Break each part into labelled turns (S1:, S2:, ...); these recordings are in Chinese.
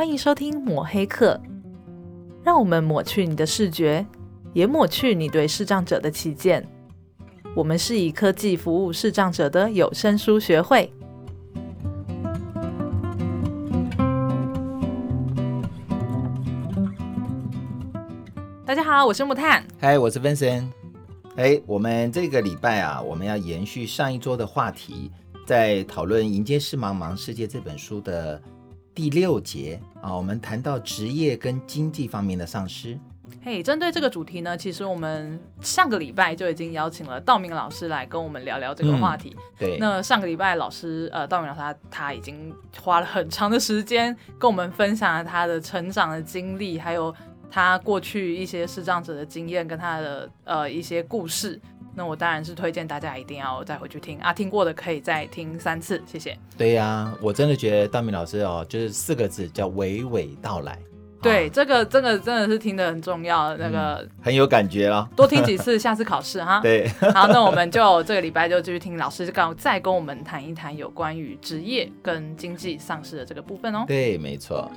S1: 欢迎收听抹黑客，让我们抹去你的视觉，也抹去你对视障者的偏见。我们是以科技服务视障者的有声书学会。大家好，我是木炭。
S2: 嗨，我是 Vincent。哎，我们这个礼拜啊，我们要延续上一周的话题，在讨论《迎接视茫茫世界》这本书的第六节啊，我们谈到职业跟经济方面的丧失。
S1: 嘿，针对这个主题呢，其实我们上个礼拜就已经邀请了道明老师来跟我们聊聊这个话题。
S2: 嗯、对，
S1: 那上个礼拜老师呃，道明老师他他已经花了很长的时间跟我们分享了他的成长的经历，还有。他过去一些视障者的经验跟他的呃一些故事，那我当然是推荐大家一定要再回去听啊，听过的可以再听三次，谢谢。
S2: 对呀、啊，我真的觉得大明老师哦，就是四个字叫娓娓道来。
S1: 对，
S2: 啊、
S1: 这个这个真的是听得很重要，那个、
S2: 嗯、很有感觉了。
S1: 多听几次，下次考试哈。
S2: 对，
S1: 好，那我们就这个礼拜就继续听老师刚再跟我们谈一谈有关于职业跟经济丧失的这个部分哦。
S2: 对，没错。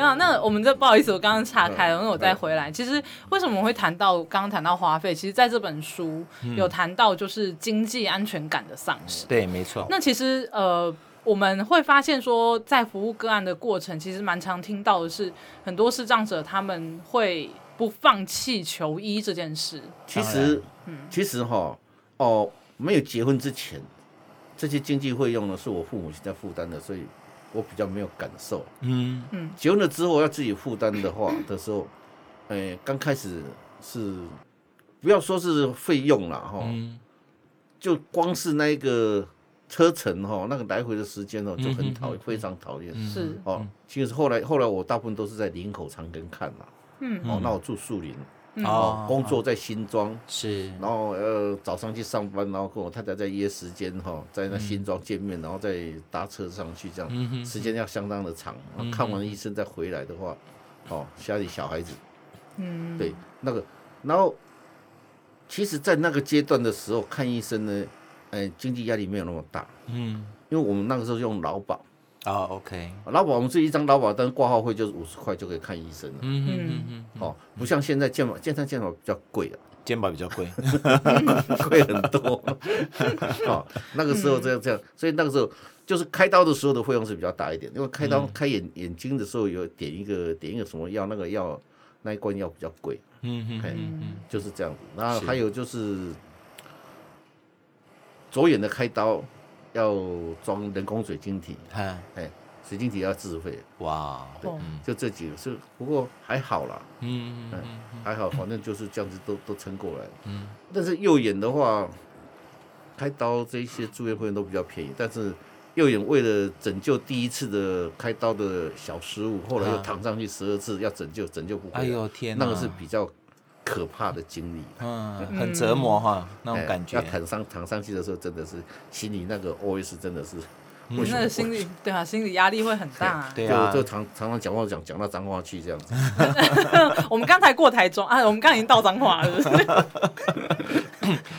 S1: 那那我们这不好意思，我刚刚岔开了，那、嗯、我再回来。嗯、其实为什么我会谈到刚刚谈到花费？其实在这本书有谈到就是经济安全感的丧失。
S2: 对，没错。
S1: 那其实呃，我们会发现说，在服务个案的过程，其实蛮常听到的是，很多视障者他们会不放弃求医这件事。
S3: 其实，嗯，其实哈，哦，没有结婚之前，这些经济费用呢，是我父母亲在负担的，所以。我比较没有感受，嗯。嗯，结婚了之后要自己负担的话 的时候，哎、欸，刚开始是不要说是费用了哈，嗯、就光是那个车程哈，那个来回的时间哦，就很讨厌，非常讨厌。
S1: 是。
S3: 哦，其实后来后来我大部分都是在林口长庚看了，嗯，哦，那我住树林。哦，工作在新庄
S2: 是，
S3: 然后呃早上去上班，然后跟我太太在约时间哈，在那新庄见面，然后再搭车上去，这样时间要相当的长。看完医生再回来的话，哦，家里小孩子，嗯，对，那个，然后其实，在那个阶段的时候看医生呢，哎，经济压力没有那么大，嗯，因为我们那个时候用劳保。
S2: 啊、oh，OK，
S3: 劳保我们这一张劳保单挂号费就是五十块就可以看医生了。嗯嗯嗯哦，不像现在健保，健康健保比较贵啊，
S2: 健保比较贵，
S3: 贵很多。哦，那个时候这样这样，所以那个时候就是开刀的时候的费用是比较大一点，因为开刀开眼眼睛的时候有点一个点一个什么药，那个药那一罐药比较贵。嗯嗯嗯，就是这样子。然后还有就是左眼的开刀。要装人工水晶体，哎哈，水晶体要自费。哇，对，就这几个是，不过还好啦，嗯嗯还好，反正就是这样子都都撑过来。嗯，但是右眼的话，开刀这些住院费用都比较便宜，但是右眼为了拯救第一次的开刀的小失误，后来又躺上去十二次要拯救，拯救不回来。哎呦天，那个是比较。可怕的经历，
S2: 嗯，很折磨哈，那种感觉。
S3: 要躺上躺上去的时候，真的是心里那个 OS 真的是，
S1: 我那个心理对啊，心理压力会很大。
S3: 对啊，就常常常讲话讲讲到脏话去这样子。
S1: 我们刚才过台中啊，我们刚已经到脏话了，是不是？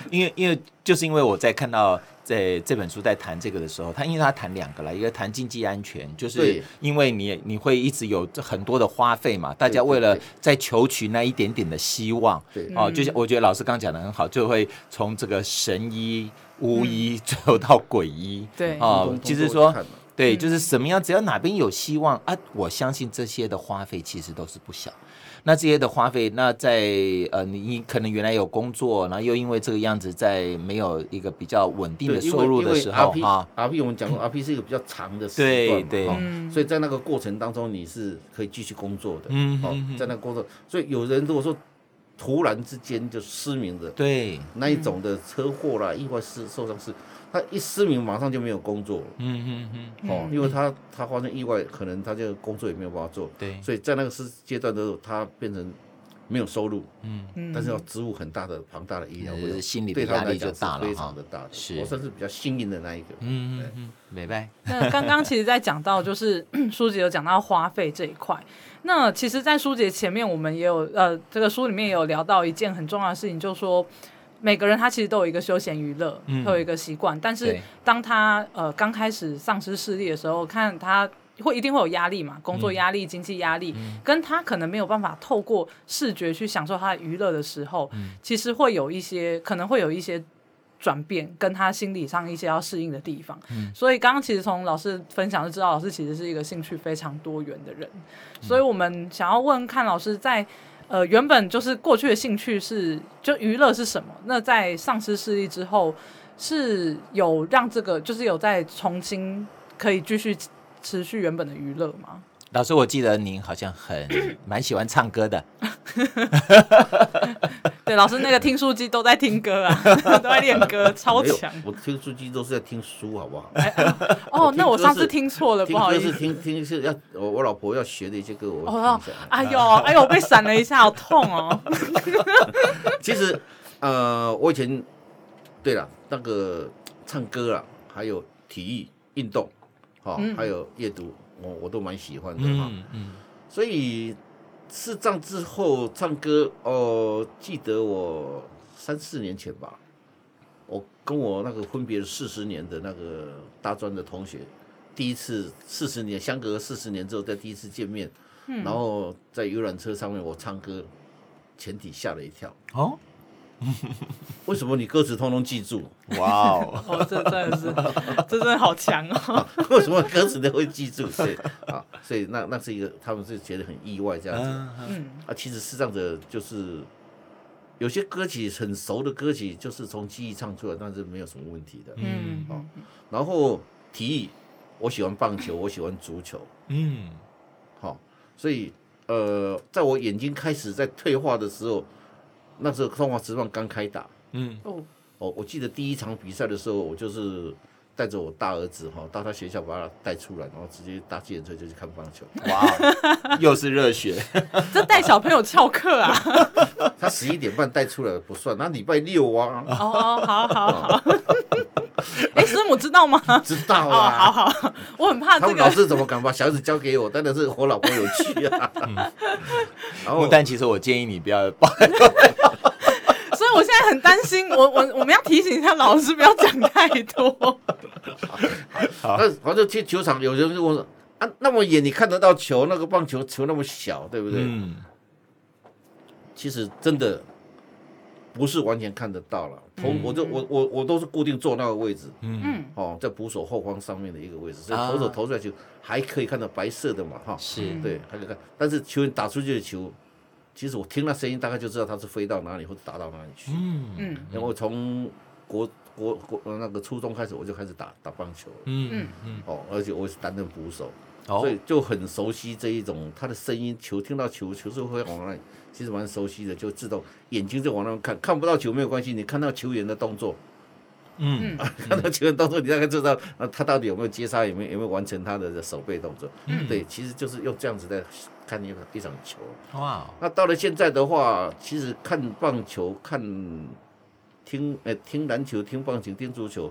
S2: 因为因为就是因为我在看到。在这本书在谈这个的时候，他因为他谈两个了，一个谈经济安全，就是因为你你会一直有很多的花费嘛，大家为了在求取那一点点的希望，哦，就像我觉得老师刚讲的很好，就会从这个神医、巫医最后到鬼医，
S1: 对，
S2: 哦，就是说对，就是什么样，只要哪边有希望啊，我相信这些的花费其实都是不小。那这些的花费，那在呃，你可能原来有工作，然后又因为这个样子，在没有一个比较稳定的收入的时候啊
S3: ，RP 我们讲过，RP 是一个比较长的时
S2: 段，对对，
S3: 所以在那个过程当中，你是可以继续工作的，嗯，好，在那个工作，所以有人如果说突然之间就失明的，
S2: 对，
S3: 那一种的车祸啦、意外失受伤事。他一失明，马上就没有工作。嗯嗯嗯。哦，因为他他发生意外，可能他就工作也没有办法做。对。所以在那个时阶段的时候，他变成没有收入。嗯嗯。但是要支付很大的庞大的医疗费，
S2: 心理的压力就大了，
S3: 非常的大。是。我算是比较幸运的那一个。嗯嗯
S2: 嗯。明白。
S1: 那刚刚其实，在讲到就是 书籍有讲到花费这一块。那其实，在书籍前面，我们也有呃，这个书里面也有聊到一件很重要的事情，就是说。每个人他其实都有一个休闲娱乐，嗯、都有一个习惯。但是当他呃刚开始丧失视力的时候，看他会一定会有压力嘛，工作压力、嗯、经济压力，嗯、跟他可能没有办法透过视觉去享受他的娱乐的时候，嗯、其实会有一些可能会有一些转变，跟他心理上一些要适应的地方。嗯、所以刚刚其实从老师分享就知道，老师其实是一个兴趣非常多元的人。嗯、所以我们想要问看老师在。呃，原本就是过去的兴趣是就娱乐是什么？那在丧失视力之后，是有让这个就是有在重新可以继续持续原本的娱乐吗？
S2: 老师，我记得您好像很 蛮喜欢唱歌的。
S1: 对，老师那个听书机都在听歌啊，都在练歌，超强。
S3: 我听书机都是在听书，好不好？
S1: 哦，那我上次听错了，不好意思。
S3: 听听是要我我老婆要学的一些歌，我
S1: 哦，哎呦，哎呦，我被闪了一下，好痛哦。
S3: 其实，呃，我以前对了，那个唱歌啊，还有体育运动，哈、哦，嗯、还有阅读。我我都蛮喜欢的哈，嗯，嗯，所以视障之后唱歌哦，记得我三四年前吧，我跟我那个分别四十年的那个大专的同学，第一次四十年相隔四十年之后再第一次见面，嗯，然后在游览车上面我唱歌，全体吓了一跳哦。为什么你歌词通通记住？
S2: 哇哦，
S1: 哦，这真的是，这真的好强哦！
S3: 为什么歌词都会记住？对啊，所以那那是一个，他们是觉得很意外这样子。嗯啊，其实是这样子，就是有些歌曲很熟的歌曲，就是从记忆唱出来，但是没有什么问题的。嗯，好。然后提议，我喜欢棒球，我喜欢足球。嗯，好。所以呃，在我眼睛开始在退化的时候。那时候中华职棒刚开打，嗯，哦，哦，我记得第一场比赛的时候，我就是带着我大儿子哈，到他学校把他带出来，然后直接搭计程车就去看棒球。
S2: 哇，又是热血，
S1: 这带小朋友翘课啊？
S3: 他十一点半带出来不算，那礼拜六啊。
S1: 哦，好好好。哎，师母知道吗？
S3: 知道啊。
S1: 好好，我很怕这个。
S3: 老师怎么敢把小孩子交给我？真的是我老婆有趣啊。
S2: 然后，但其实我建议你不要。
S1: 所以我现在很担心，我我我们要提醒一下老师，不要讲太多。
S3: 好，那反正去球场，有人就问说啊，那么远你看得到球，那个棒球球那么小，对不对？嗯。其实真的不是完全看得到了。投，我就我我我都是固定坐那个位置。嗯。哦，在捕手后方上面的一个位置，所以投手投出来球还可以看到白色的嘛，哈。是。对，还可以看，但是球员打出去的球。其实我听那声音，大概就知道它是飞到哪里或者打到哪里去。嗯嗯。然后从国国国那个初中开始，我就开始打打棒球。嗯嗯嗯。哦，而且我是担任捕手，所以就很熟悉这一种他的声音。球听到球，球是会往那里，其实蛮熟悉的，就自动眼睛就往那边看，看不到球没有关系，你看到球员的动作。嗯。看到球员动作，你大概知道啊，他到底有没有接杀，有没有有没有完成他的手背动作。嗯。对，其实就是用这样子在。看一一场球，哇！那到了现在的话，其实看棒球、看听呃听篮球、听棒球、听足球，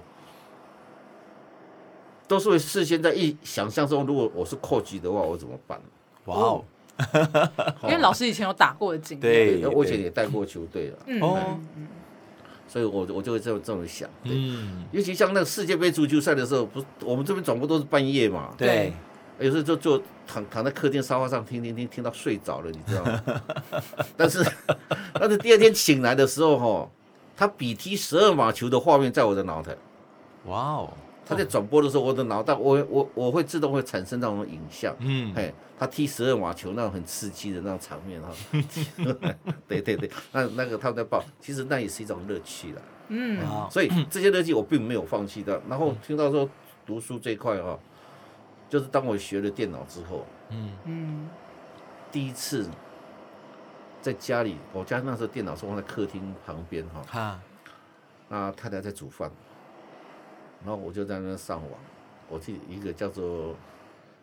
S3: 都是会事先在一想象中，如果我是 coach 的话，我怎么办？哇哦！
S1: 因为老师以前有打过的经验，
S3: 对，我以前也带过球队了，哦，所以我我就会这么这么想，嗯，尤其像那个世界杯足球赛的时候，不是我们这边转播都是半夜嘛，对。有时候就就躺躺在客厅沙发上听听听听到睡着了，你知道吗？但是 但是第二天醒来的时候，哈，他比踢十二码球的画面在我的脑袋。哇哦！他在转播的时候，我的脑袋我我我会自动会产生那种影像。嗯，嘿，他踢十二码球那种很刺激的那种场面哈。对对对，那那个他们在报，其实那也是一种乐趣了。嗯，所以这些乐趣我并没有放弃的。然后听到说读书这一块哈。就是当我学了电脑之后，嗯嗯，第一次在家里，我家那时候电脑是放在客厅旁边哈，啊，那太太在煮饭，然后我就在那上网，我去一个叫做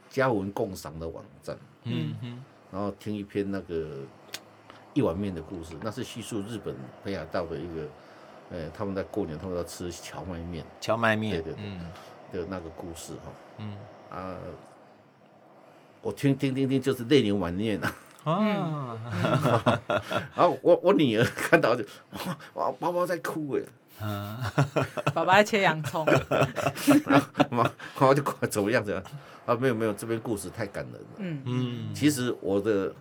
S3: 家文共赏的网站，嗯哼，然后听一篇那个 一碗面的故事，那是叙述日本北海道的一个，呃，他们在过年他们要吃荞麦面，
S2: 荞麦面，
S3: 对对对，嗯，的那个故事哈，嗯。啊，我听听听听，就是泪流满面啊！啊，然后我我女儿看到就哇，宝宝在哭哎，
S1: 啊，爸爸在切洋葱，
S3: 妈，妈就怎么样怎样啊？没有没有，这边故事太感人了。嗯嗯，其实我的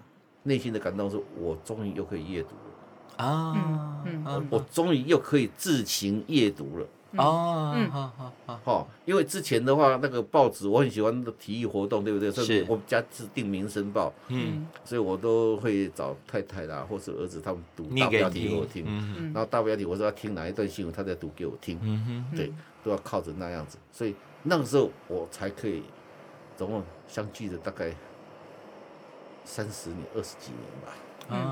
S3: 内心的感动是我终于又可以阅读了啊，嗯，我终于又可以自行阅读了。哦，嗯，好好好，好，因为之前的话，那个报纸我很喜欢那个体育活动，对不对？是。我们家是订《民生报》，嗯，所以我都会找太太啦，或是儿子他们读大标题给我听，然后大标题我说要听哪一段新闻，他在读给我听，嗯。哼，对，都要靠着那样子，所以那个时候我才可以，总共相聚了大概三十年、二十几年吧。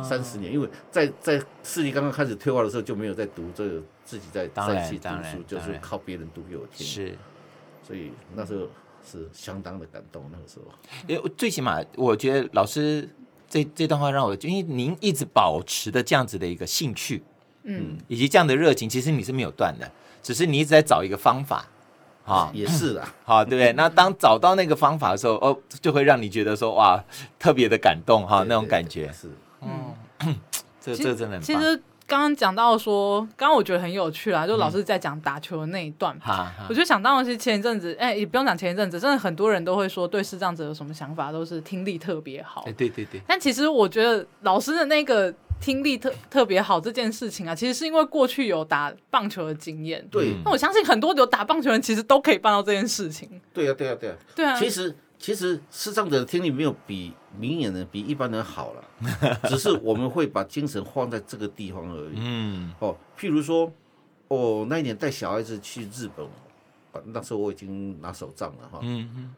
S3: 三十年，因为在在视力刚刚开始退化的时候，就没有在读这个，自己在在一起读书，就是靠别人读给我听。是，所以那时候是相当的感动。那个时候，
S2: 因为最起码我觉得老师这这段话让我，因为您一直保持的这样子的一个兴趣，嗯，以及这样的热情，其实你是没有断的，只是你一直在找一个方法，
S3: 啊，也是啊，
S2: 好，对不对？那当找到那个方法的时候，哦，就会让你觉得说哇，特别的感动哈，那种感觉。是。
S1: 嗯，这这真的其实刚刚讲到说，刚刚我觉得很有趣啦，就老师在讲打球的那一段，嗯、我就想到的是前一阵子，哎，也不用讲前一阵子，真的很多人都会说对视障者有什么想法，都是听力特别好。
S2: 哎，对对对。
S1: 但其实我觉得老师的那个听力特特别好这件事情啊，其实是因为过去有打棒球的经验。
S3: 对。
S1: 那我相信很多有打棒球的人其实都可以办到这件事情。
S3: 对啊，对啊，对啊。对啊。其实。其实视障者的听力没有比明眼人比一般人好了，只是我们会把精神放在这个地方而已。嗯，哦，譬如说，哦，那一年带小孩子去日本，那时候我已经拿手杖了哈。嗯嗯。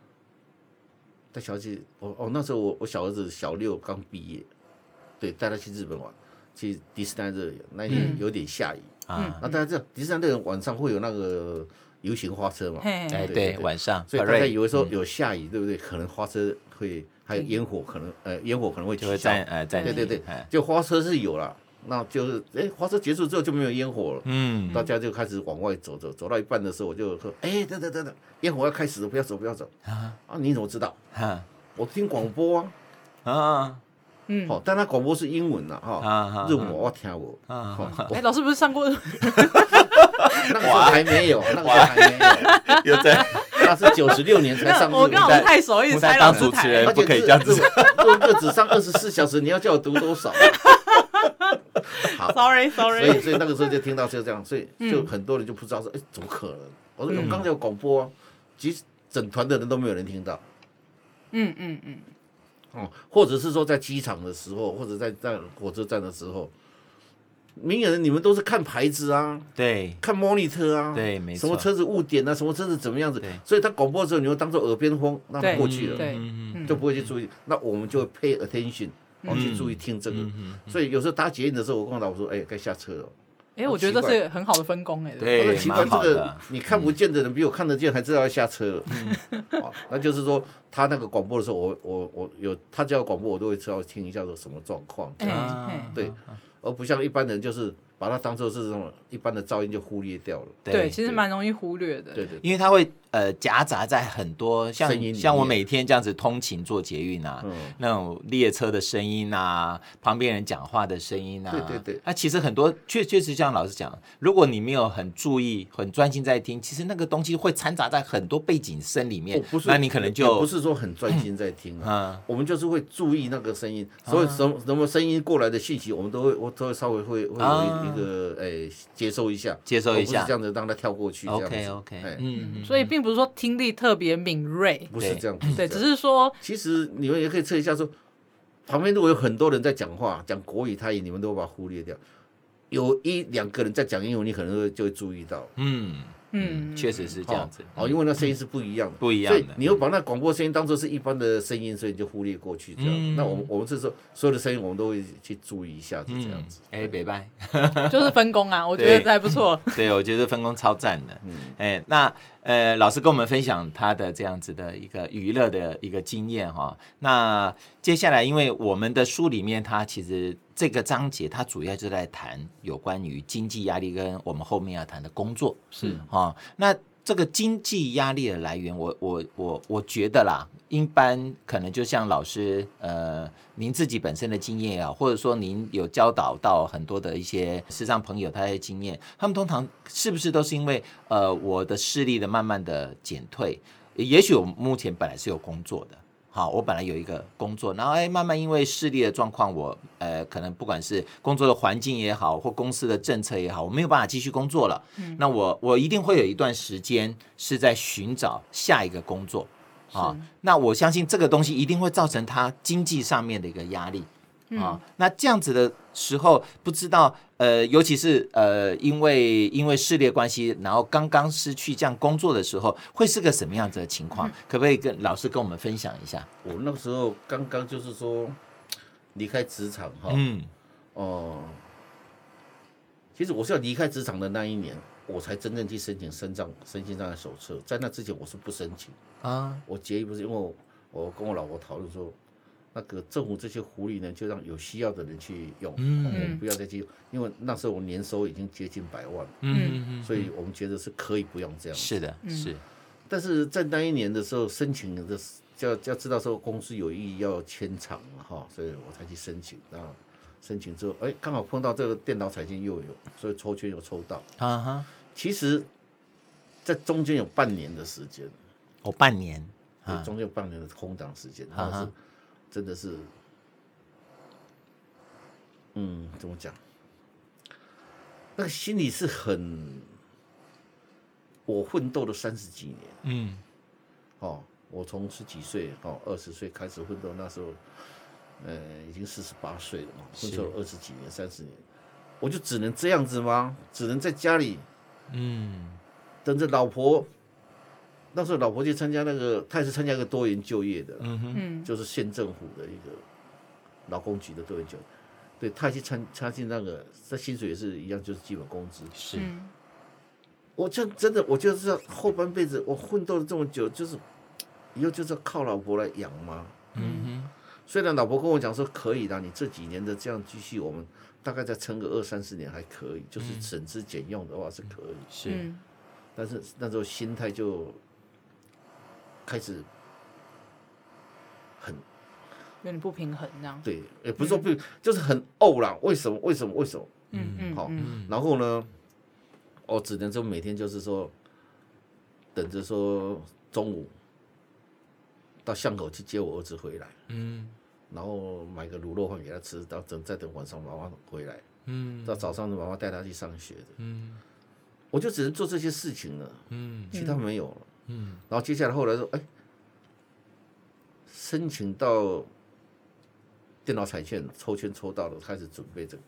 S3: 带小孩子，哦哦，那时候我我小儿子小六刚毕业，对，带他去日本玩，去迪士尼乐园，那一年有点下雨啊。那大家知道迪士尼乐园晚上会有那个。游行花车嘛，
S2: 哎对，晚上，
S3: 所以大家以为说有下雨，对不对？可能花车会还有烟火，可能呃烟火可能会就会在呃在对对对，就花车是有了，那就是哎花车结束之后就没有烟火了，嗯，大家就开始往外走走，走到一半的时候我就说，哎等等等等，烟火要开始了，不要走不要走。啊啊你怎么知道？哈，我听广播啊。啊。嗯，好，但他广播是英文的哈，日文我听我。
S1: 哎，老师不是上过？
S3: 那个时候还没有，那个时候还没有。有在，那是九十六年才上。
S1: 我跟老师太熟，一直猜老师台。
S2: 不可以这样子，
S3: 这只上二十四小时，你要叫我读多少？
S1: 好，Sorry，Sorry。
S3: 所以，所以那个时候就听到就这样，所以就很多人就不知道说，哎，怎么可能？我说，我刚才有广播，其实整团的人都没有人听到。嗯嗯嗯。哦，或者是说在机场的时候，或者在在火车站的时候，明眼人你们都是看牌子啊，
S2: 对，
S3: 看 monitor 啊，
S2: 对，没错，
S3: 什么车子误点啊，什么车子怎么样子，对。所以他广播的时候，你会当做耳边风，那过去了，对，就不会去注意，那我们就会 pay attention，我们去注意听这个，所以有时候搭捷运的时候，我跟我老婆说，哎，该下车了。
S1: 哎，我觉得这是很好的分工哎。
S2: 对，
S3: 奇怪，这个你看不见的人比我看得见，还知道要下车。嗯，那就是说他那个广播的时候，我我我有他叫广播，我都会知道听一下说什么状况。嗯，对，而不像一般人就是。把它当做是这种一般的噪音就忽略掉了。
S1: 对，其实蛮容易忽略的。
S3: 对对，
S2: 因为它会呃夹杂在很多像像我每天这样子通勤做捷运啊，那种列车的声音啊，旁边人讲话的声音啊。
S3: 对对对。
S2: 那其实很多确确实像老师讲，如果你没有很注意、很专心在听，其实那个东西会掺杂在很多背景声里面。那你可能就
S3: 不是说很专心在听啊。我们就是会注意那个声音，所以什什么声音过来的信息，我们都会我都会稍微会会有。一个诶，接收一下，
S2: 接收一下，
S3: 这样子让他跳过去。
S2: OK OK，
S1: 嗯，所以并不是说听力特别敏锐，
S3: 不是这样，
S1: 对，只是说，
S3: 其实你们也可以测一下，说旁边如果有很多人在讲话，讲国语、泰语，你们都把它忽略掉，有一两个人在讲英文，你可能会就会注意到，嗯。
S2: 嗯，确实是这样子
S3: 哦，因为那声音是不一样的，
S2: 不一样的，
S3: 你又把那广播声音当做是一般的声音，所以你就忽略过去这样。那我们我们这时候所有的声音，我们都会去注意一下，是这样子。
S2: 哎，别拜，
S1: 就是分工啊，我觉得还不错。
S2: 对，我觉得分工超赞的。嗯，哎，那呃，老师跟我们分享他的这样子的一个娱乐的一个经验哈。那接下来，因为我们的书里面，它其实。这个章节它主要就在谈有关于经济压力跟我们后面要谈的工作是啊，那这个经济压力的来源，我我我我觉得啦，一般可能就像老师呃，您自己本身的经验啊，或者说您有教导到很多的一些时尚朋友他的经验，他们通常是不是都是因为呃我的视力的慢慢的减退，也许我目前本来是有工作的。好，我本来有一个工作，然后哎，慢慢因为视力的状况，我呃，可能不管是工作的环境也好，或公司的政策也好，我没有办法继续工作了。嗯，那我我一定会有一段时间是在寻找下一个工作。啊，那我相信这个东西一定会造成他经济上面的一个压力。啊，那这样子的时候，不知道呃，尤其是呃，因为因为事业关系，然后刚刚失去这样工作的时候，会是个什么样子的情况？可不可以跟老师跟我们分享一下？
S3: 我那个时候刚刚就是说离开职场哈，嗯，哦，其实我是要离开职场的那一年，我才真正去申请身障身心障碍手册，在那之前我是不申请啊，我结义不是因为我我跟我老婆讨论说。那个政府这些福利呢，就让有需要的人去用，嗯，我们不要再去，因为那时候我年收已经接近百万，嗯，所以我们觉得是可以不用这样。
S2: 是的，是。
S3: 但是在那一年的时候申请的，就要就要知道说公司有意要迁厂了哈，所以我才去申请。然后申请之后，哎，刚好碰到这个电脑彩券又有，所以抽签又抽到。啊哈。其实，在中间有半年的时间，
S2: 哦，半年，
S3: 对，中间有半年的空档时间，但是。真的是，嗯，怎么讲？那个心里是很，我奋斗了三十几年，嗯，哦，我从十几岁哦，二十岁开始奋斗，那时候，呃，已经四十八岁了嘛，奋斗二十几年、三十年，我就只能这样子吗？只能在家里，嗯，等着老婆。那时候老婆去参加那个，她也是参加一个多元就业的，嗯哼，就是县政府的一个劳工局的多元就业，对，她去参参进那个，这薪水也是一样，就是基本工资。是，我就真的，我就是后半辈子我奋斗了这么久，就是以后就是靠老婆来养嘛？嗯哼，虽然老婆跟我讲说可以的，你这几年的这样继续，我们大概再撑个二三十年还可以，就是省吃俭用的话是可以。是，但是那时候心态就。开始很
S1: 有点不平衡，这样
S3: 对，也不是说不，嗯、就是很怄啦。为什么？为什么？为什么？嗯嗯，好。然后呢，我只能说每天就是说，等着说中午到巷口去接我儿子回来，嗯，然后买个卤肉饭给他吃，到等再等晚上妈妈回来，嗯，到早上的妈妈带他去上学的，嗯，我就只能做这些事情了，嗯，其他没有了。嗯，然后接下来后来说，哎，申请到电脑彩线抽签抽到了，开始准备这个。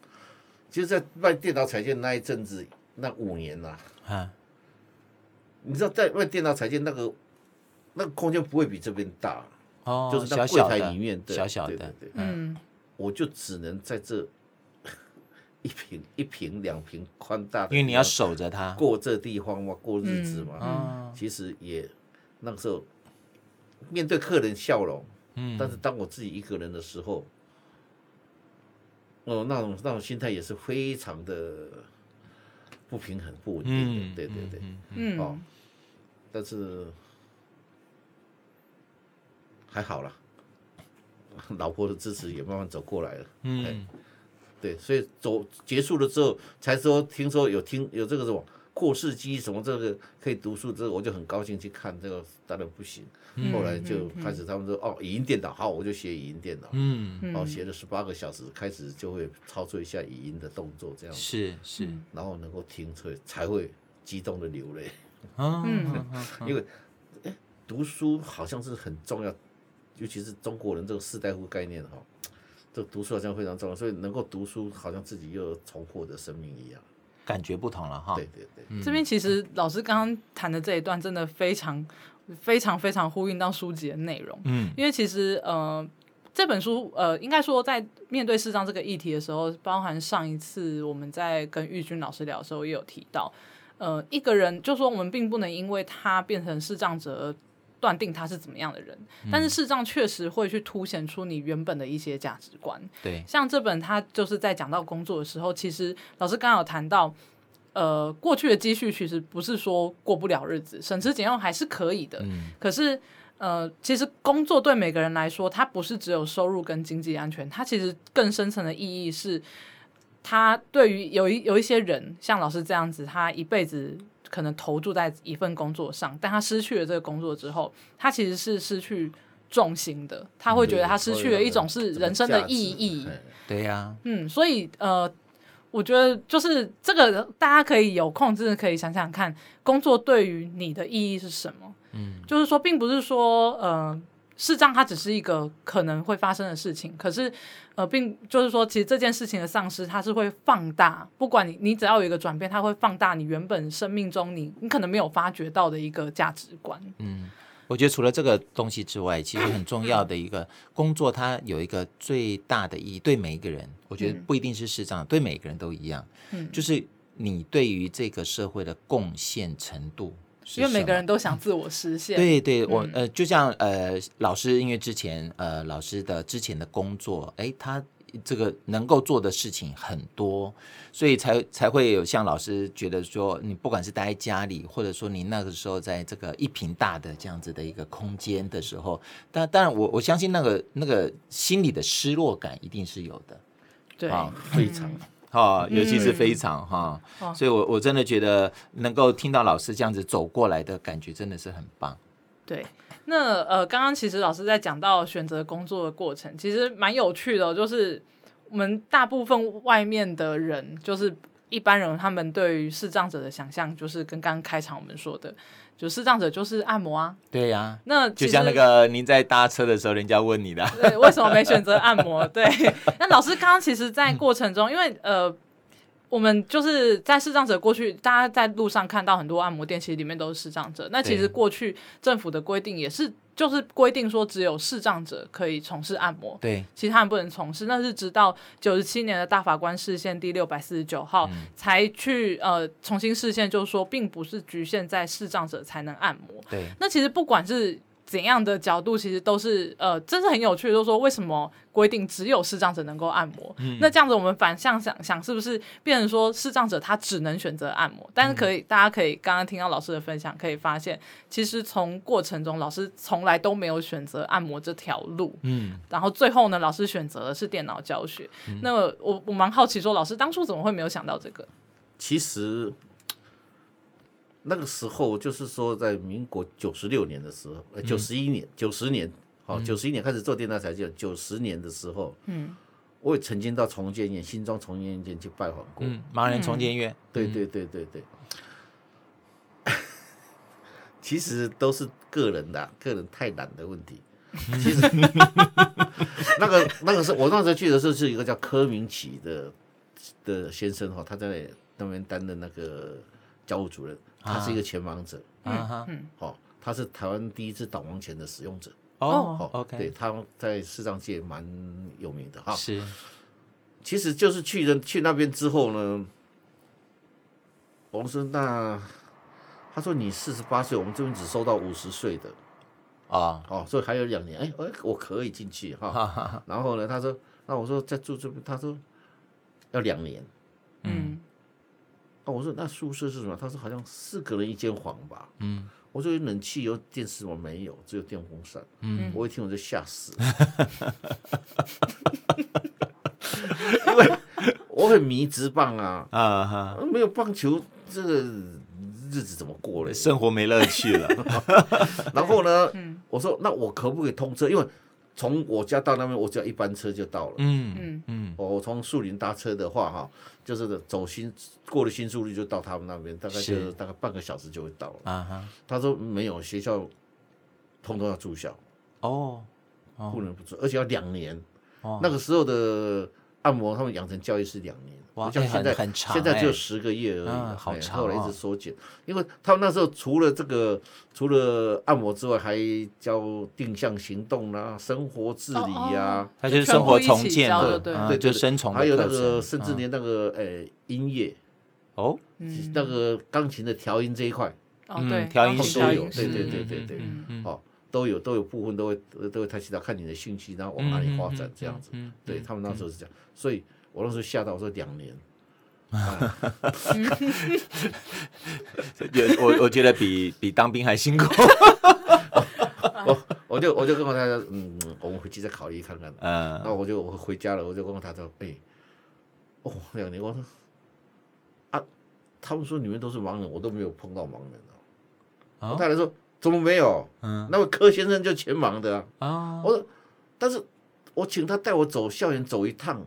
S3: 其实，在卖电脑彩线那一阵子，那五年呐，啊，你知道在卖电脑彩线那个那个空间不会比这边大哦，就是在柜台里面的
S2: 小小的，
S3: 对对对，嗯，我就只能在这一瓶一瓶两瓶宽大的，
S2: 因为你要守着它。
S3: 过这地方嘛，过日子嘛，嗯。其实也那个时候面对客人笑容，嗯，但是当我自己一个人的时候，哦，那种那种心态也是非常的不平衡、不稳定的，嗯、对对对，嗯，哦，但是还好啦，老婆的支持也慢慢走过来了，嗯，对，所以走结束了之后，才说听说有听有这个什么。扩视机什么这个可以读书，这个我就很高兴去看。这个当然不行，后来就开始他们说哦，语音电脑好，我就学语音电脑。嗯，然后学了十八个小时，开始就会操作一下语音的动作，这样
S2: 是是，
S3: 然后能够听出来才会激动的流泪。嗯，因为哎，读书好像是很重要，尤其是中国人这个士大夫概念哈，这读书好像非常重要，所以能够读书，好像自己又重获的生命一样。
S2: 感觉不同了哈，
S3: 对对对，
S1: 嗯、这边其实老师刚刚谈的这一段真的非常非常非常呼应到书籍的内容，嗯，因为其实呃这本书呃应该说在面对视障这个议题的时候，包含上一次我们在跟玉军老师聊的时候也有提到，呃一个人就说我们并不能因为他变成视障者。断定他是怎么样的人，但是视障确实会去凸显出你原本的一些价值观。
S2: 对，
S1: 像这本他就是在讲到工作的时候，其实老师刚刚有谈到，呃，过去的积蓄其实不是说过不了日子，省吃俭用还是可以的。嗯、可是，呃，其实工作对每个人来说，它不是只有收入跟经济安全，它其实更深层的意义是，它对于有一有一些人，像老师这样子，他一辈子可能投注在一份工作上，但他失去了这个工作之后，他其实是失去重心的，他会觉得他失去了一种是人生的意义。
S2: 对呀，
S1: 嗯，所以呃。我觉得就是这个，大家可以有空，真的可以想想看，工作对于你的意义是什么？嗯，就是说，并不是说，呃，视障它只是一个可能会发生的事情，可是，呃，并就是说，其实这件事情的丧失，它是会放大，不管你你只要有一个转变，它会放大你原本生命中你你可能没有发觉到的一个价值观。
S2: 嗯。我觉得除了这个东西之外，其实很重要的一个工作，它有一个最大的意义，对每一个人，我觉得不一定是视障，对每个人都一样，嗯，就是你对于这个社会的贡献程度，
S1: 因为每个人都想自我实现。
S2: 对对，我呃，就像呃，老师，因为之前呃，老师的之前的工作，哎，他。这个能够做的事情很多，所以才才会有像老师觉得说，你不管是待在家里，或者说你那个时候在这个一平大的这样子的一个空间的时候，但当然我我相信那个那个心里的失落感一定是有的，
S1: 对，
S2: 啊，
S3: 非常
S2: 哈，尤其是非常哈，所以我我真的觉得能够听到老师这样子走过来的感觉真的是很棒，
S1: 对。那呃，刚刚其实老师在讲到选择工作的过程，其实蛮有趣的哦。就是我们大部分外面的人，就是一般人，他们对于视障者的想象，就是跟刚刚开场我们说的，就视障者就是按摩啊。
S2: 对呀、啊。
S1: 那
S2: 就像那个您在搭车的时候，人家问你的，
S1: 对，为什么没选择按摩？对。那老师刚刚其实，在过程中，因为呃。我们就是在视障者过去，大家在路上看到很多按摩店，其实里面都是视障者。那其实过去政府的规定也是，就是规定说只有视障者可以从事按摩，
S2: 对，
S1: 其他人不能从事。那是直到九十七年的大法官释宪第六百四十九号、嗯、才去呃重新释宪，就是说并不是局限在视障者才能按摩。
S2: 对，
S1: 那其实不管是。怎样的角度其实都是呃，真是很有趣的，就是说为什么规定只有视障者能够按摩？嗯、那这样子我们反向想想，是不是变成说视障者他只能选择按摩？但是可以，嗯、大家可以刚刚听到老师的分享，可以发现，其实从过程中老师从来都没有选择按摩这条路。嗯，然后最后呢，老师选择的是电脑教学。嗯、那我我蛮好奇，说老师当初怎么会没有想到这个？
S3: 其实。那个时候就是说，在民国九十六年的时候，呃，九十一年、九十年，好，九十一年开始做电台才就九十年的时候，嗯，我也曾经到重建院、新庄重建院去拜访过，
S2: 嗯，盲人重建院，
S3: 对对对对对，其实都是个人的，个人太懒的问题。其实那个那个是，我那时候去的时候是一个叫柯明启的的先生哈，他在那边担任那个教务主任。他是一个前盲者，嗯嗯，好，他是台湾第一支导盲犬的使用者，
S2: 哦，OK，
S3: 对，他在视障界蛮有名的哈。
S2: 是，
S3: 其实就是去人去那边之后呢，我们说那他说你四十八岁，我们这边只收到五十岁的，啊，哦，所以还有两年，哎哎，我可以进去哈。然后呢，他说，那我说在住这边，他说要两年，嗯。我说那宿舍是什么？他说好像四个人一间房吧。嗯，我说有冷气有电视吗？没有，只有电风扇。嗯，我一听我就吓死了，因为我很迷之棒啊啊哈，没有棒球这个日子怎么过嘞？
S2: 生活没乐趣了。
S3: 然后呢，我说那我可不可以通车？因为从我家到那边，我只要一班车就到了。嗯嗯嗯。我从树林搭车的话，哈，就是走新过了新树林就到他们那边，大概就大概半个小时就会到了。啊哈。他说没有，学校通通要住校。哦。不能不住，而且要两年。哦。那个时候的。按摩他们养成教育是两年，哇，像现在很长，现在只有十个月而已，好长。后来一直缩减，因为他们那时候除了这个，除了按摩之外，还教定向行动啦、生活自理呀，
S2: 他就是生活重建
S1: 的，
S3: 对对，
S2: 就生虫。
S3: 还有那个，甚至连那个诶音乐，哦，那个钢琴的调音这一块，
S1: 哦对，
S2: 调音
S3: 都有，对对对对对，好。都有都有部分都会都会太知道看你的兴趣，然后往哪里发展这样子。对他们那时候是这样，所以我那时候吓到我说两年，
S2: 有我我觉得比比当兵还辛苦。
S3: 我我就我就跟我太太说，嗯，我们回去再考虑看看。嗯，那我就我回家了，我就跟我太太说，哎，哦，两年我说啊，他们说你们都是盲人，我都没有碰到盲人啊。我太太说怎么没有？嗯，那位柯先生就全盲的啊。啊，我说，但是我请他带我走校园走一趟。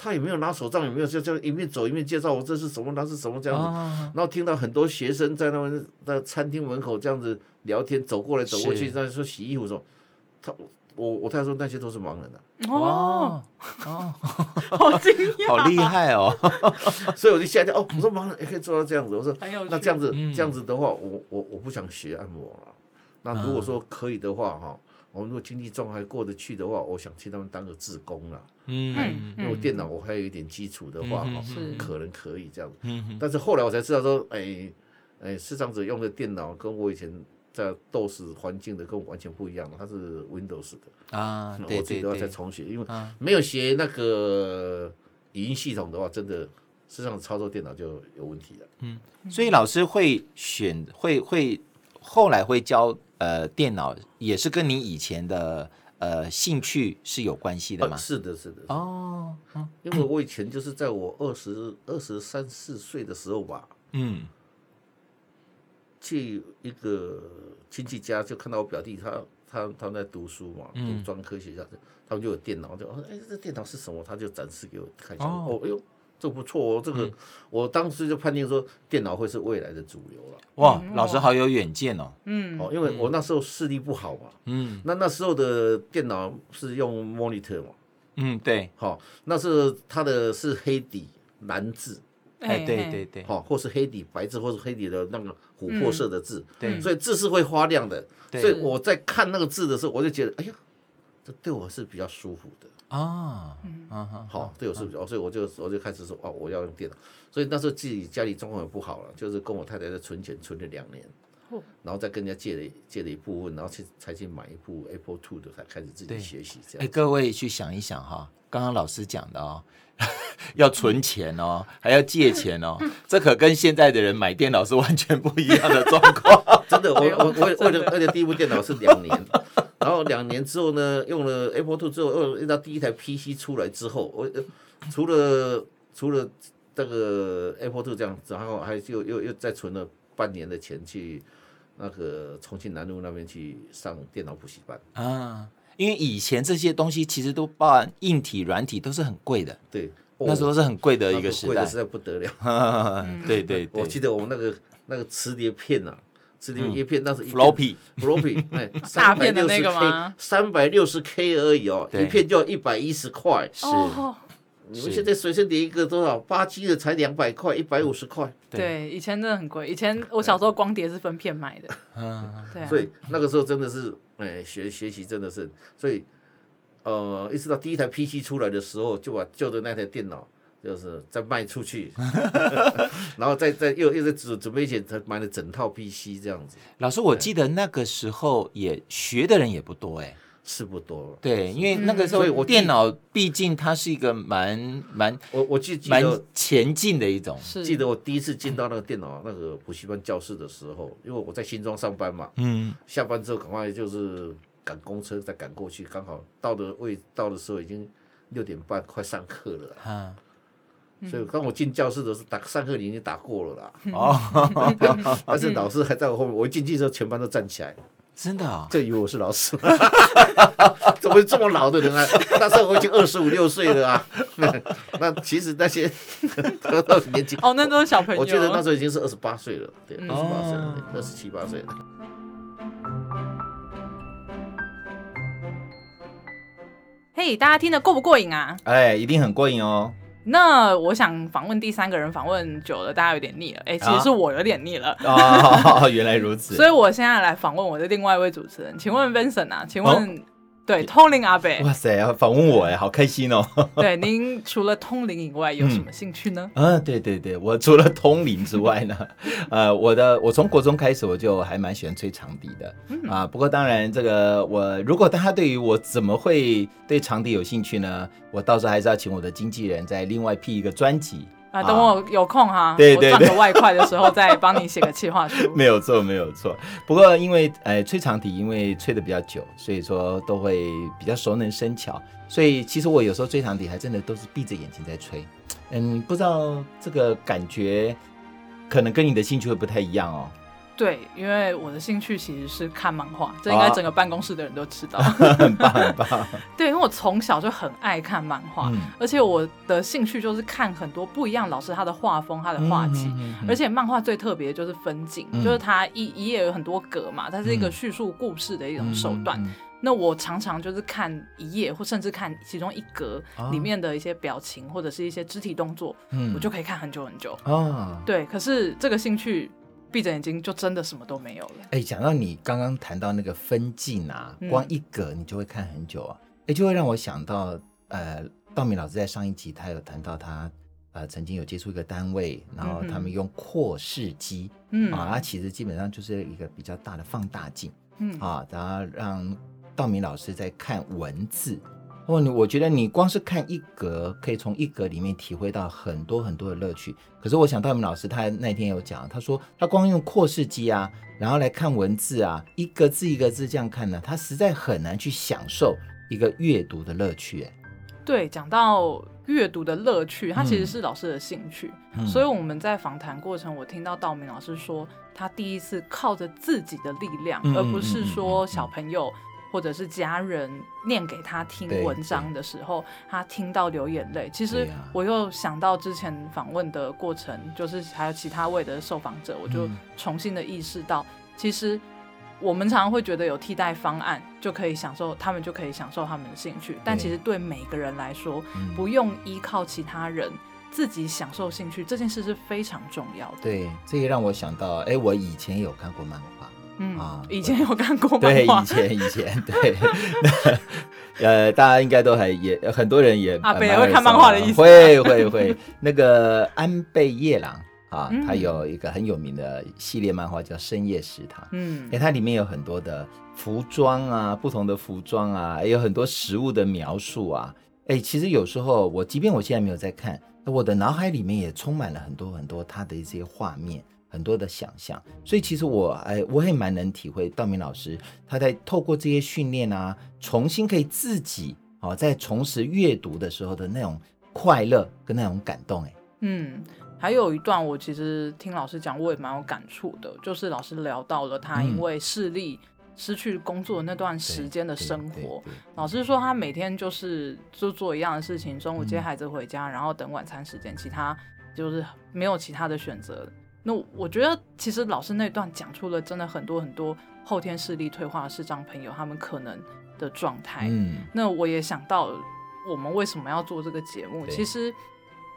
S3: 他也没有拿手杖，也没有就这样一面走一面介绍我这是什么，那是什么这样子。然后听到很多学生在那边在餐厅门口这样子聊天，走过来走过去，在说洗衣服的时候，他我我太太说那些都是盲人的。
S1: 哦哦，好惊讶，
S2: 好厉害哦！
S3: 所以我就吓一跳哦，我说盲人也可以做到这样子。我说那这样子这样子的话，我我我不想学按摩了。那如果说可以的话哈。我们如果经济状况还过得去的话，我想去他们当个志工了。嗯，因为电脑我还有一点基础的话，哈，可能可以这样。嗯，但是后来我才知道说，哎，哎，视障者用的电脑跟我以前在 DOS 环境的跟我完全不一样，它是 Windows 的啊。我自己都要再重学，因为没有学那个语音系统的话，真的实际上操作电脑就有问题了。
S2: 嗯，所以老师会选会会后来会教。呃，电脑也是跟你以前的呃兴趣是有关系的吗？
S3: 是的，是的。哦，因为我以前就是在我二十二十三四岁的时候吧，嗯，去一个亲戚家就看到我表弟他他他们在读书嘛，读专科学校，他们就有电脑，就哦哎，这电脑是什么？他就展示给我看一下。哦，哎呦。这不错哦，这个、嗯、我当时就判定说电脑会是未来的主流了。
S2: 哇，老师好有远见哦。
S3: 嗯，哦，因为我那时候视力不好嘛。嗯，那那时候的电脑是用 monitor 嘛。
S2: 嗯，对。好、哦，
S3: 那是它的是黑底蓝字。
S2: 哎，对对对。
S3: 好、哦，或是黑底白字，或是黑底的那个琥珀色的字。对、嗯。所以字是会发亮的。对。所以我在看那个字的时候，我就觉得，哎呀，这对我是比较舒服的。啊，嗯，好，对我是比较，所以我就我就开始说，哦，我要用电脑，所以那时候自己家里状况也不好了，就是跟我太太在存钱，存了两年，然后再跟人家借了借了一部分，然后去才去买一部 Apple Two 的，才开始自己学习这样。
S2: 哎，各位去想一想哈，刚刚老师讲的哦，要存钱哦，还要借钱哦，这可跟现在的人买电脑是完全不一样的状况。
S3: 真的，我我我为了而且第一部电脑是两年。然后两年之后呢，用了 Apple Two 之后，用到第一台 PC 出来之后，我除了除了这个 Apple Two 这样子，然后还又又又再存了半年的钱去那个重庆南路那边去上电脑补习班
S2: 啊。因为以前这些东西其实都包含硬体、软体都是很贵的，
S3: 对，
S2: 那时候是很贵的一个时代，
S3: 实在不得了。
S2: 对对，
S3: 我记得我们那个那个磁碟片啊。磁碟一片，那是
S2: floppy，floppy，
S3: 哎，大片的那个吗？三百六十 K 而已哦，一片就要一百一十块。是，你们现在随身碟一个多少？八 G 的才两百块，一百五十块。
S1: 对，以前真的很贵。以前我小时候光碟是分片买的。
S3: 嗯，对。所以那个时候真的是，哎，学学习真的是，所以，呃，一直到第一台 PC 出来的时候，就把旧的那台电脑。就是再卖出去，然后再再又又在准准备钱，才买了整套 PC 这样子。
S2: 老师，我记得那个时候也学的人也不多哎，
S3: 是不多
S2: 了。对，因为那个时候我电脑毕竟它是一个蛮蛮
S3: 我我记记
S2: 得前进的一种。
S3: 记得我第一次进到那个电脑那个补习班教室的时候，因为我在新庄上班嘛，嗯，下班之后赶快就是赶公车再赶过去，刚好到的位到的时候已经六点半，快上课了啊。所以当我进教室的时候，打上课已经打过了啦。哦，但是老师还在我后面。我一进去之后，全班都站起来。
S2: 真的啊？
S3: 就以为我是老师。怎么会这么老的人啊？那时候我已经二十五六岁了啊。那其实那些 都都年轻。
S1: 哦，那都是小朋友。
S3: 我觉得那时候已经是二十八岁了，对，二十八岁，二十七八岁了。
S1: 嘿，大家听得过不过瘾啊？
S2: 哎，一定很过瘾哦。
S1: 那我想访问第三个人，访问久了，大家有点腻了。哎、欸，其实是我有点腻了。
S2: 哦，哦，原来如此。
S1: 所以我现在来访问我的另外一位主持人，请问 Vincent 啊，请问。哦对，通灵阿伯，
S2: 哇塞，要访问我哎，好开心哦！
S1: 对，您除了通灵以外，有什么兴趣呢？
S2: 嗯、啊，对对对，我除了通灵之外呢，呃，我的我从国中开始我就还蛮喜欢吹长笛的，嗯、啊，不过当然这个我如果大家对于我怎么会对长笛有兴趣呢？我到时候还是要请我的经纪人再另外辟一个专辑。
S1: 啊，等我有空哈，
S2: 对对对，
S1: 我赚个外快的时候再帮你写个企划书。
S2: 没有错，没有错。不过因为呃吹长笛，因为吹的比较久，所以说都会比较熟能生巧。所以其实我有时候吹长笛还真的都是闭着眼睛在吹。嗯，不知道这个感觉可能跟你的兴趣会不太一样哦。
S1: 对，因为我的兴趣其实是看漫画，这应该整个办公室的人都知道。
S2: 很棒很棒。
S1: 对，因为我从小就很爱看漫画，嗯、而且我的兴趣就是看很多不一样老师他的画风、他的画技，而且漫画最特别的就是分镜，嗯、就是它一一页有很多格嘛，它是一个叙述故事的一种手段。那我常常就是看一页，或甚至看其中一格里面的一些表情，哦、或者是一些肢体动作，嗯、我就可以看很久很久。哦、对，可是这个兴趣。闭着眼睛就真的什么都没有了。
S2: 哎，讲到你刚刚谈到那个分镜啊，光一格你就会看很久啊，哎、嗯，就会让我想到，呃，道明老师在上一集他有谈到他，呃，曾经有接触一个单位，然后他们用扩视机，嗯，啊，它其实基本上就是一个比较大的放大镜，嗯，啊，然后让道明老师在看文字。哦，你我觉得你光是看一格，可以从一格里面体会到很多很多的乐趣。可是我想道明老师他那天有讲，他说他光用扩视机啊，然后来看文字啊，一个字一个字这样看呢，他实在很难去享受一个阅读的乐趣。哎，
S1: 对，讲到阅读的乐趣，它其实是老师的兴趣。嗯、所以我们在访谈过程，我听到道明老师说，他第一次靠着自己的力量，嗯、而不是说小朋友。或者是家人念给他听文章的时候，他听到流眼泪。其实我又想到之前访问的过程，就是还有其他位的受访者，我就重新的意识到，其实我们常常会觉得有替代方案就可以享受，他们就可以享受他们的兴趣。但其实对每个人来说，不用依靠其他人，自己享受兴趣这件事是非常重要的。
S2: 对，这也让我想到，哎，我以前有看过漫画。
S1: 嗯啊，以前有看过吗？
S2: 对，以前以前 对，呃，大家应该都还也很多人也
S1: 阿北会看漫画的意思，
S2: 会会会。那个安倍夜郎啊，他有一个很有名的系列漫画叫《深夜食堂》。嗯，哎，它里面有很多的服装啊，不同的服装啊，也有很多食物的描述啊。哎，其实有时候我即便我现在没有在看，我的脑海里面也充满了很多很多他的一些画面。很多的想象，所以其实我哎，我也蛮能体会道明老师他在透过这些训练啊，重新可以自己哦，在重拾阅读的时候的那种快乐跟那种感动哎。
S1: 嗯，还有一段我其实听老师讲，我也蛮有感触的，就是老师聊到了他因为视力失去工作的那段时间的生活。老师说他每天就是就做一样的事情，中午接孩子回家，嗯、然后等晚餐时间，其他就是没有其他的选择。那我觉得，其实老师那段讲出了真的很多很多后天视力退化视障朋友他们可能的状态。嗯，那我也想到我们为什么要做这个节目。其实，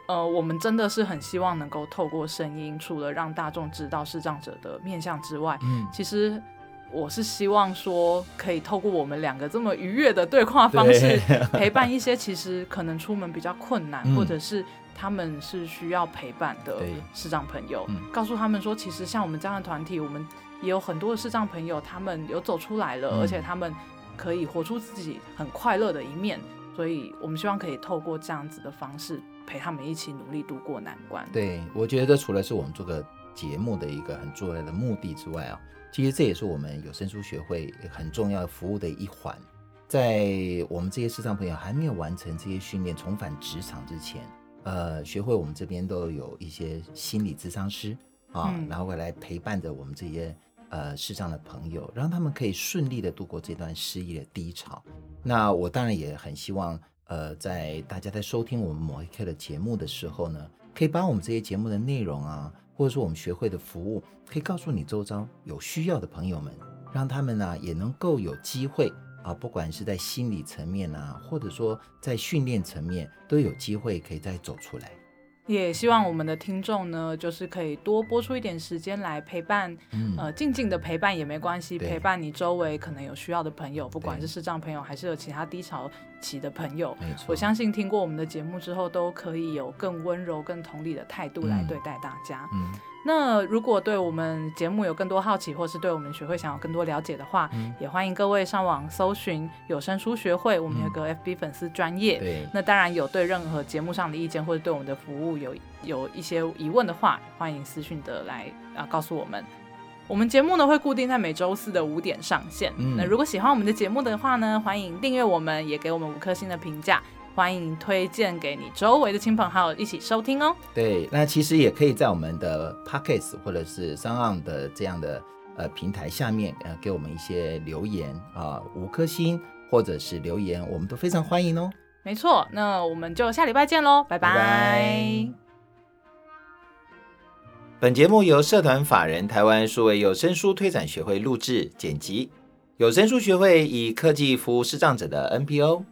S1: 呃，我们真的是很希望能够透过声音，除了让大众知道视障者的面相之外，嗯，其实我是希望说，可以透过我们两个这么愉悦的对话方式，陪伴一些其实可能出门比较困难，嗯、或者是。他们是需要陪伴的视障朋友，嗯、告诉他们说，其实像我们这样的团体，我们也有很多的视障朋友，他们有走出来了，嗯、而且他们可以活出自己很快乐的一面。所以我们希望可以透过这样子的方式，陪他们一起努力度过难关。
S2: 对，我觉得这除了是我们做个节目的一个很重要的目的之外啊，其实这也是我们有声书学会很重要的服务的一环。在我们这些视障朋友还没有完成这些训练，重返职场之前。呃，学会我们这边都有一些心理咨商师啊，嗯、然后会来陪伴着我们这些呃视障的朋友，让他们可以顺利的度过这段失忆的低潮。那我当然也很希望，呃，在大家在收听我们某一刻的节目的时候呢，可以把我们这些节目的内容啊，或者说我们学会的服务，可以告诉你周遭有需要的朋友们，让他们呢也能够有机会。啊，不管是在心理层面啊，或者说在训练层面，都有机会可以再走出来。
S1: 也希望我们的听众呢，就是可以多播出一点时间来陪伴，嗯、呃，静静的陪伴也没关系，陪伴你周围可能有需要的朋友，不管是视障朋友还是有其他低潮期的朋友，我相信听过我们的节目之后，都可以有更温柔、更同理的态度来对待大家。嗯。那如果对我们节目有更多好奇，或是对我们学会想要更多了解的话，嗯、也欢迎各位上网搜寻有声书学会，我们有个 FB 粉丝专业。对，那当然有对任何节目上的意见，或者对我们的服务有有一些疑问的话，欢迎私讯的来啊告诉我们。我们节目呢会固定在每周四的五点上线。嗯、那如果喜欢我们的节目的话呢，欢迎订阅我们，也给我们五颗星的评价。欢迎推荐给你周围的亲朋好友一起收听哦。
S2: 对，那其实也可以在我们的 Podcast 或者是 SoundOn 的这样的呃平台下面呃给我们一些留言啊、呃，五颗星或者是留言，我们都非常欢迎哦。
S1: 没错，那我们就下礼拜见喽，拜拜。拜拜。
S2: 本节目由社团法人台湾数位有声书推展学会录制剪辑。有声书学会以科技服务视障者的 npo